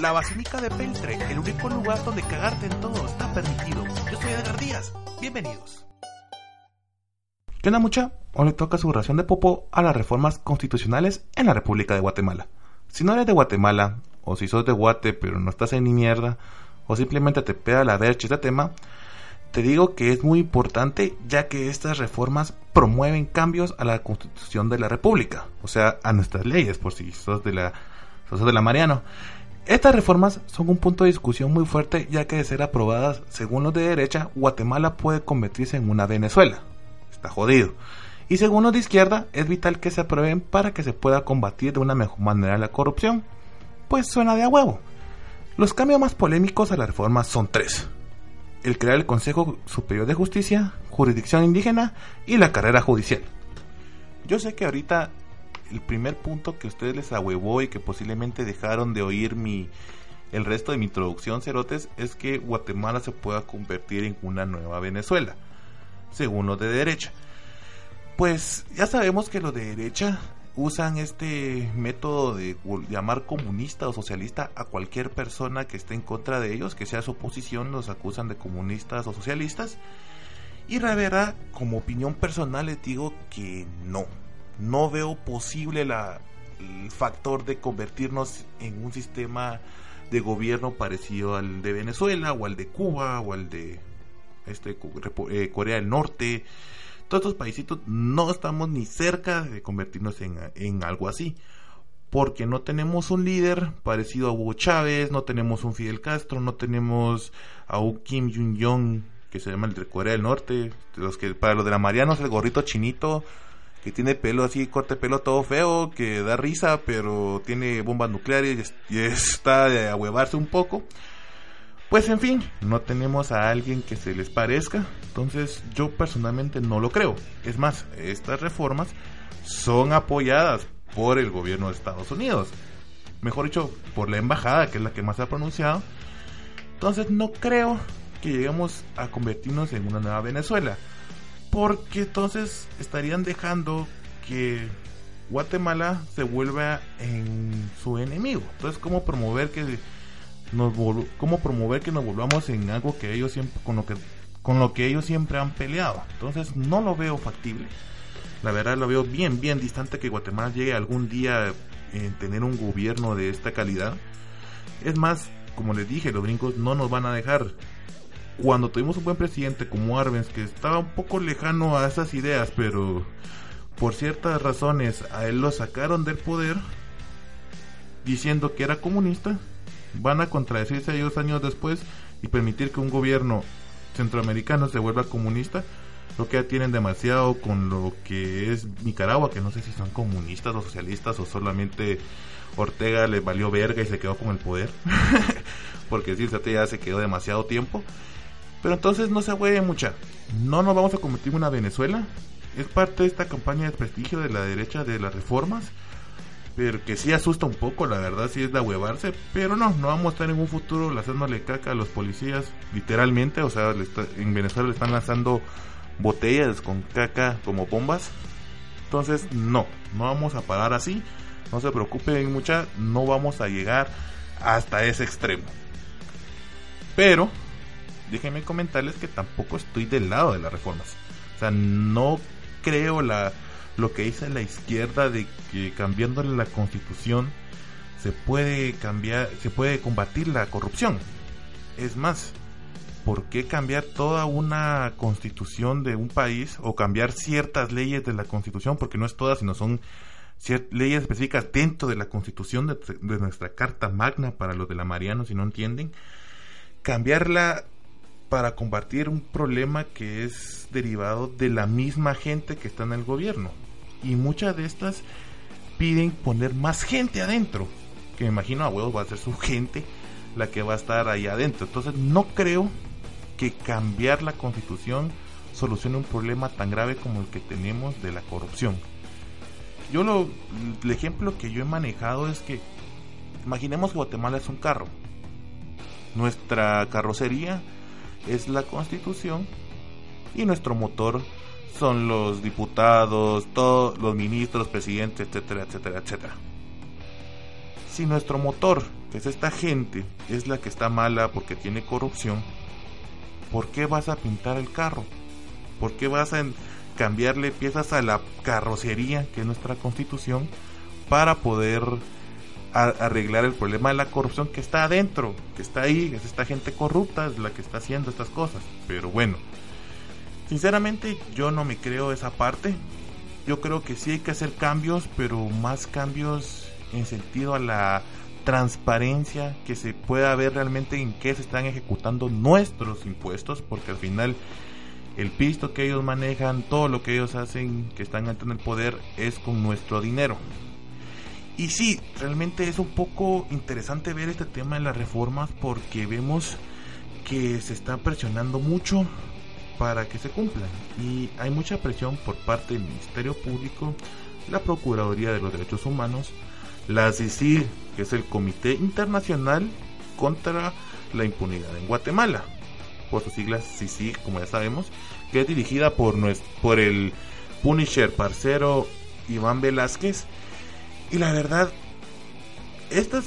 La Basílica de Peltre, el único lugar donde cagarte en todo está permitido. Yo soy Edgar Díaz. Bienvenidos. ¿Qué onda mucha? Hoy le toca su ración de popo a las reformas constitucionales en la República de Guatemala. Si no eres de Guatemala, o si sos de Guate pero no estás en ni mierda, o simplemente te pega la vercha este tema, te digo que es muy importante ya que estas reformas promueven cambios a la constitución de la república, o sea, a nuestras leyes, por si sos de la, sos de la Mariano. Estas reformas son un punto de discusión muy fuerte ya que de ser aprobadas según los de derecha, Guatemala puede convertirse en una Venezuela. Está jodido. Y según los de izquierda, es vital que se aprueben para que se pueda combatir de una mejor manera la corrupción. Pues suena de a huevo. Los cambios más polémicos a la reforma son tres. El crear el Consejo Superior de Justicia, jurisdicción indígena y la carrera judicial. Yo sé que ahorita el primer punto que ustedes les ahuevó y que posiblemente dejaron de oír mi el resto de mi introducción, cerotes, es que Guatemala se pueda convertir en una nueva Venezuela, según los de derecha. Pues ya sabemos que los de derecha usan este método de llamar comunista o socialista a cualquier persona que esté en contra de ellos, que sea su oposición, los acusan de comunistas o socialistas. Y la verdad, como opinión personal les digo que no, no veo posible la, el factor de convertirnos en un sistema de gobierno parecido al de Venezuela o al de Cuba o al de este, eh, Corea del Norte. Todos estos paisitos no estamos ni cerca de convertirnos en, en algo así. Porque no tenemos un líder parecido a Hugo Chávez, no tenemos un Fidel Castro, no tenemos a un Kim Jong-un que se llama el de Corea del Norte. Los que, para los de la Mariano es el gorrito chinito que tiene pelo así, corte pelo todo feo, que da risa, pero tiene bombas nucleares y, está de ahuevarse un poco. Pues en fin, no tenemos a alguien que se les parezca, entonces yo personalmente no lo creo. Es más, estas reformas son apoyadas por el gobierno de Estados Unidos. Mejor dicho, por la embajada, que es la que más se ha pronunciado. Entonces no creo que lleguemos a convertirnos en una nueva Venezuela porque entonces estarían dejando que Guatemala se vuelva en su enemigo. Entonces, ¿cómo promover que nos cómo promover que nos volvamos en algo que ellos siempre con lo que con lo que ellos siempre han peleado? Entonces, no lo veo factible. La verdad lo veo bien bien distante que Guatemala llegue algún día en tener un gobierno de esta calidad. Es más, como les dije, los gringos no nos van a dejar cuando tuvimos un buen presidente como Arbenz, que estaba un poco lejano a esas ideas, pero por ciertas razones a él lo sacaron del poder diciendo que era comunista, van a contradecirse ellos años después y permitir que un gobierno centroamericano se vuelva comunista. Lo que ya tienen demasiado con lo que es Nicaragua, que no sé si son comunistas o socialistas o solamente Ortega le valió verga y se quedó con el poder. Porque si ya se quedó demasiado tiempo. Pero entonces no se hueve mucha. No nos vamos a convertir en una Venezuela. Es parte de esta campaña de prestigio de la derecha de las reformas. Pero que sí asusta un poco, la verdad, sí es de huevarse. Pero no, no vamos a estar en un futuro lanzándole caca a los policías, literalmente. O sea, en Venezuela le están lanzando botellas con caca como bombas. Entonces, no, no vamos a parar así. No se preocupen mucha, no vamos a llegar hasta ese extremo. Pero déjenme comentarles que tampoco estoy del lado de las reformas. O sea, no creo la, lo que dice la izquierda de que cambiándole la constitución se puede cambiar, se puede combatir la corrupción. Es más, ¿por qué cambiar toda una constitución de un país o cambiar ciertas leyes de la constitución? Porque no es todas, sino son leyes específicas dentro de la constitución de, de, nuestra carta magna para los de la Mariano, si no entienden. Cambiarla para combatir un problema que es derivado de la misma gente que está en el gobierno. Y muchas de estas piden poner más gente adentro. que me imagino a huevos va a ser su gente la que va a estar ahí adentro. Entonces no creo que cambiar la constitución solucione un problema tan grave como el que tenemos de la corrupción. Yo lo, el ejemplo que yo he manejado es que imaginemos que Guatemala es un carro. Nuestra carrocería es la constitución y nuestro motor son los diputados, todos los ministros, presidentes, etcétera, etcétera, etcétera. Si nuestro motor, que es esta gente, es la que está mala porque tiene corrupción, ¿por qué vas a pintar el carro? ¿Por qué vas a cambiarle piezas a la carrocería, que es nuestra constitución, para poder arreglar el problema de la corrupción que está adentro, que está ahí, es esta gente corrupta, es la que está haciendo estas cosas. Pero bueno, sinceramente yo no me creo esa parte. Yo creo que sí hay que hacer cambios, pero más cambios en sentido a la transparencia, que se pueda ver realmente en qué se están ejecutando nuestros impuestos, porque al final el pisto que ellos manejan, todo lo que ellos hacen, que están en el poder, es con nuestro dinero. Y sí, realmente es un poco interesante ver este tema de las reformas porque vemos que se está presionando mucho para que se cumplan. Y hay mucha presión por parte del Ministerio Público, la Procuraduría de los Derechos Humanos, la CICIG, que es el Comité Internacional contra la Impunidad en Guatemala, por sus siglas CICIG, como ya sabemos, que es dirigida por, nuestro, por el Punisher parcero Iván Velázquez y la verdad, estas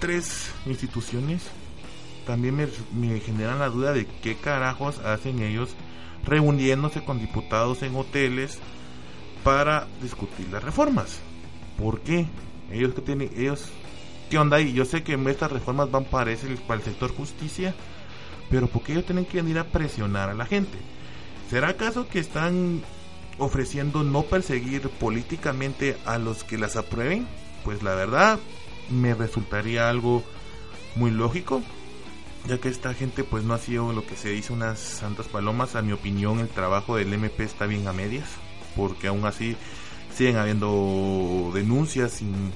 tres instituciones también me, generan la duda de qué carajos hacen ellos reuniéndose con diputados en hoteles para discutir las reformas. ¿Por qué? Ellos que tienen, ellos, ¿qué onda ahí? Yo sé que estas reformas van para, ese, para el sector justicia, pero ¿por qué ellos tienen que venir a presionar a la gente? ¿Será acaso que están ofreciendo no perseguir políticamente a los que las aprueben, pues la verdad me resultaría algo muy lógico, ya que esta gente pues no ha sido lo que se dice unas santas palomas, a mi opinión el trabajo del MP está bien a medias, porque aún así siguen habiendo denuncias sin,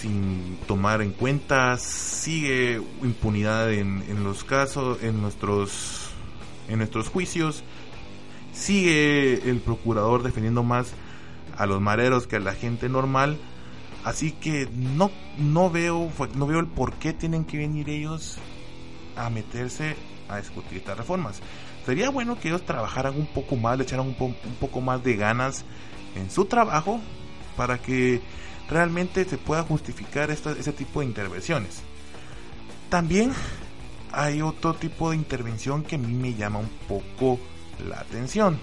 sin tomar en cuenta, sigue impunidad en, en los casos, en nuestros, en nuestros juicios, sigue el procurador defendiendo más a los mareros que a la gente normal. Así que no, no, veo, no veo el por qué tienen que venir ellos a meterse a discutir estas reformas. Sería bueno que ellos trabajaran un poco más, le echaran un, un poco más de ganas en su trabajo para que realmente se pueda justificar ese tipo de intervenciones. También hay otro tipo de intervención que a mí me llama un poco la atención.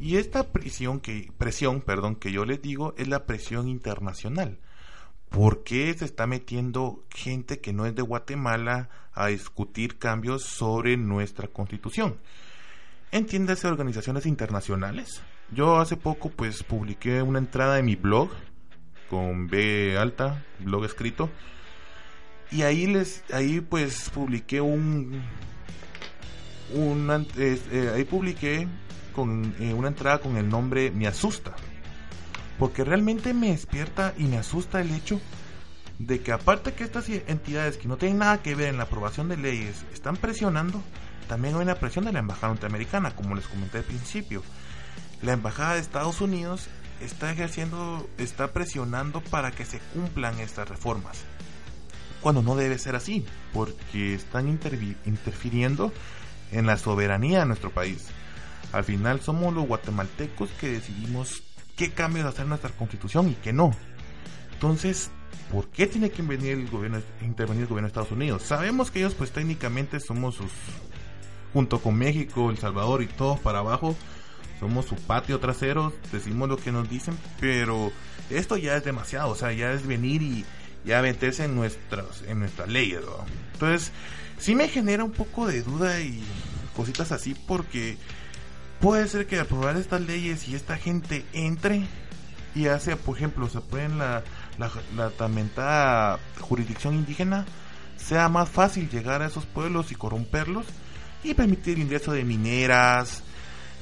Y esta presión que, presión, perdón, que yo les digo es la presión internacional. ¿Por qué se está metiendo gente que no es de Guatemala a discutir cambios sobre nuestra constitución? Entiéndase organizaciones internacionales. Yo hace poco pues publiqué una entrada en mi blog con B alta, blog escrito, y ahí les ahí pues publiqué un, un eh, ahí publiqué con eh, una entrada con el nombre me asusta porque realmente me despierta y me asusta el hecho de que aparte que estas entidades que no tienen nada que ver en la aprobación de leyes están presionando, también hay una presión de la embajada norteamericana, como les comenté al principio. La embajada de Estados Unidos está ejerciendo, está presionando para que se cumplan estas reformas cuando no debe ser así, porque están interfiriendo en la soberanía de nuestro país. Al final somos los guatemaltecos que decidimos qué cambios hacer en nuestra constitución y qué no. Entonces, ¿por qué tiene que venir el gobierno, intervenir el gobierno de Estados Unidos? Sabemos que ellos pues técnicamente somos sus, junto con México, El Salvador y todos para abajo, somos su patio trasero, decimos lo que nos dicen, pero esto ya es demasiado, o sea, ya es venir y ya meterse en nuestras, en nuestras leyes. Entonces, sí me genera un poco de duda y cositas así porque puede ser que aprobar estas leyes y esta gente entre y hace, por ejemplo, se pueden la, la, la jurisdicción indígena, sea más fácil llegar a esos pueblos y corromperlos y permitir el ingreso de mineras,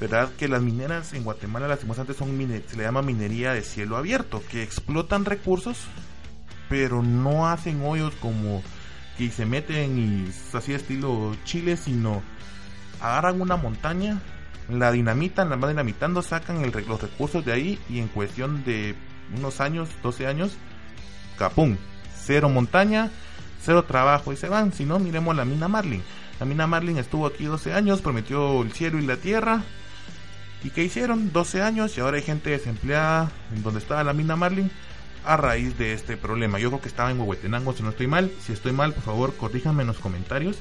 verdad que las mineras en Guatemala lastimosamente son se le llama minería de cielo abierto, que explotan recursos, pero no hacen hoyos como que se meten y así estilo Chile, sino agarran una montaña, la dinamitan, la van dinamitando, sacan el, los recursos de ahí y en cuestión de unos años, 12 años, capum, cero montaña, cero trabajo y se van. Si no, miremos la mina Marlin. La mina Marlin estuvo aquí 12 años, prometió el cielo y la tierra. ¿Y qué hicieron? 12 años y ahora hay gente desempleada en donde estaba la mina Marlin a raíz de este problema. Yo creo que estaba en Huehuetenango, si no estoy mal. Si estoy mal, por favor, corríjanme en los comentarios.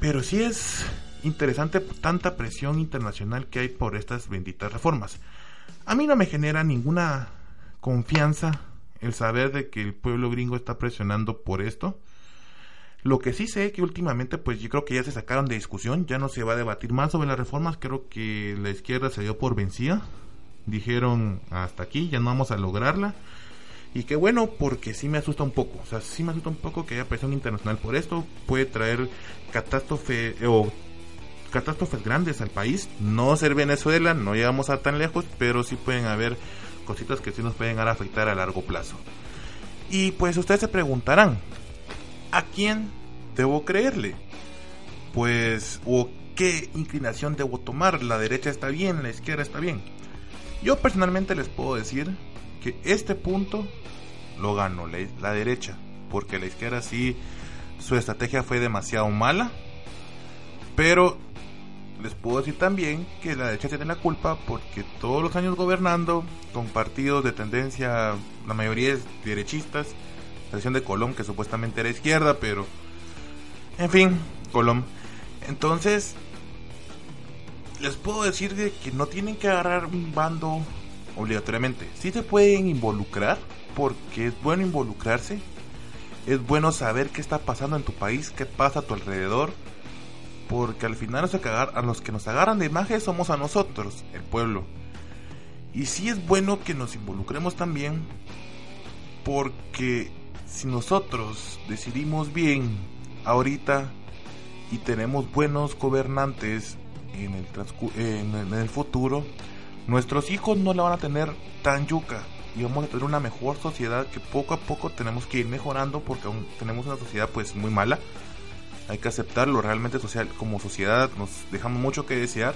Pero sí es interesante tanta presión internacional que hay por estas benditas reformas. A mí no me genera ninguna confianza el saber de que el pueblo gringo está presionando por esto. Lo que sí sé que últimamente, pues yo creo que ya se sacaron de discusión, ya no se va a debatir más sobre las reformas, creo que la izquierda se dio por vencida. Dijeron hasta aquí, ya no vamos a lograrla. Y qué bueno, porque sí me asusta un poco. O sea, sí me asusta un poco que haya presión internacional por esto. Puede traer catástrofe o catástrofes grandes al país. No ser Venezuela, no llegamos a tan lejos, pero sí pueden haber cositas que sí nos pueden afectar a largo plazo. Y pues ustedes se preguntarán, ¿a quién debo creerle? Pues, o qué inclinación debo tomar, la derecha está bien, la izquierda está bien. Yo personalmente les puedo decir que este punto lo ganó la, derecha, porque la izquierda sí, su estrategia fue demasiado mala, pero les puedo decir también que la derecha tiene la culpa porque todos los años gobernando con partidos de tendencia, la mayoría es derechistas, la de Colón que supuestamente era izquierda, pero en fin, Colón. Entonces, les puedo decir que no tienen que agarrar un bando obligatoriamente. Sí se pueden involucrar porque es bueno involucrarse. Es bueno saber qué está pasando en tu país, qué pasa a tu alrededor porque al final a los que nos agarran de imagen somos a nosotros, el pueblo. Y sí es bueno que nos involucremos también, porque si nosotros decidimos bien ahorita y tenemos buenos gobernantes en el, en el futuro, nuestros hijos no la van a tener tan yuca y vamos a tener una mejor sociedad que poco a poco tenemos que ir mejorando porque aún tenemos una sociedad pues muy mala hay que aceptarlo, realmente social, como sociedad nos dejamos mucho que desear,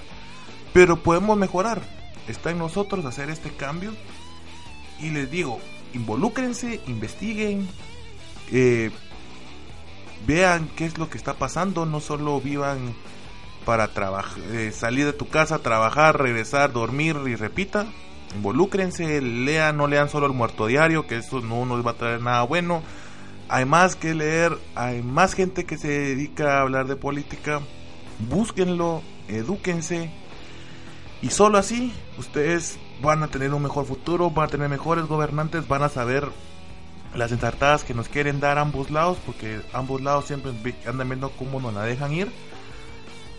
pero podemos mejorar. Está en nosotros hacer este cambio y les digo, involúcrense, investiguen, eh, vean qué es lo que está pasando, no solo vivan para trabajar, eh, salir de tu casa, trabajar, regresar, dormir y repita. Involúcrense, lean, no lean solo el muerto diario, que eso no nos va a traer nada bueno hay más que leer, hay más gente que se dedica a hablar de política. Búsquenlo, edúquense. Y solo así ustedes van a tener un mejor futuro, van a tener mejores gobernantes, van a saber las ensartadas que nos quieren dar ambos lados, porque ambos lados siempre andan viendo cómo nos la dejan ir.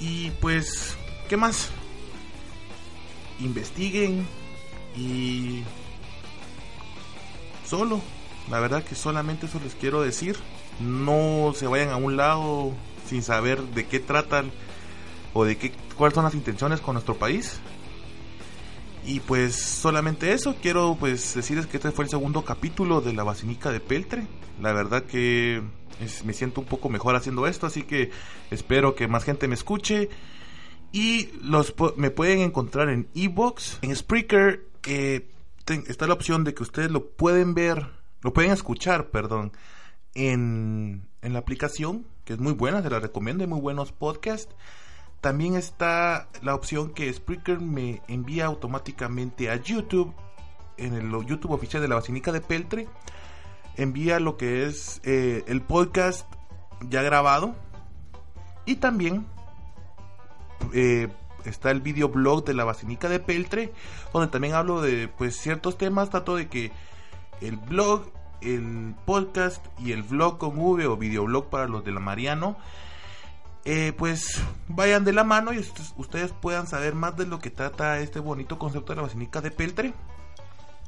Y pues, ¿qué más? Investiguen y solo la verdad que solamente eso les quiero decir. No se vayan a un lado sin saber de qué tratan o de qué cuáles son las intenciones con nuestro país. Y pues solamente eso, quiero pues decirles que este fue el segundo capítulo de la Basinica de Peltre. La verdad que me siento un poco mejor haciendo esto, así que espero que más gente me escuche. Y los me pueden encontrar en Ebox, en Spreaker. Eh, está la opción de que ustedes lo pueden ver lo pueden escuchar, perdón, en, en la aplicación, que es muy buena, se la recomiendo, hay muy buenos podcasts. También está la opción que Spreaker me envía automáticamente a YouTube, en el YouTube oficial de la Basílica de Peltre. Envía lo que es eh, el podcast ya grabado. Y también eh, está el videoblog de la Basílica de Peltre, donde también hablo de pues ciertos temas, tanto de que el blog, el podcast y el vlog con V o videoblog para los de la Mariano. Eh, pues vayan de la mano y ustedes puedan saber más de lo que trata este bonito concepto de la basílica de Peltre.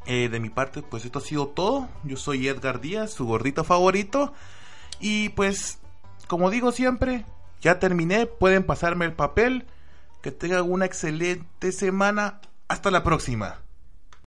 Eh, de mi parte, pues esto ha sido todo. Yo soy Edgar Díaz, su gordito favorito. Y pues, como digo siempre, ya terminé. Pueden pasarme el papel Que tengan una excelente semana. Hasta la próxima.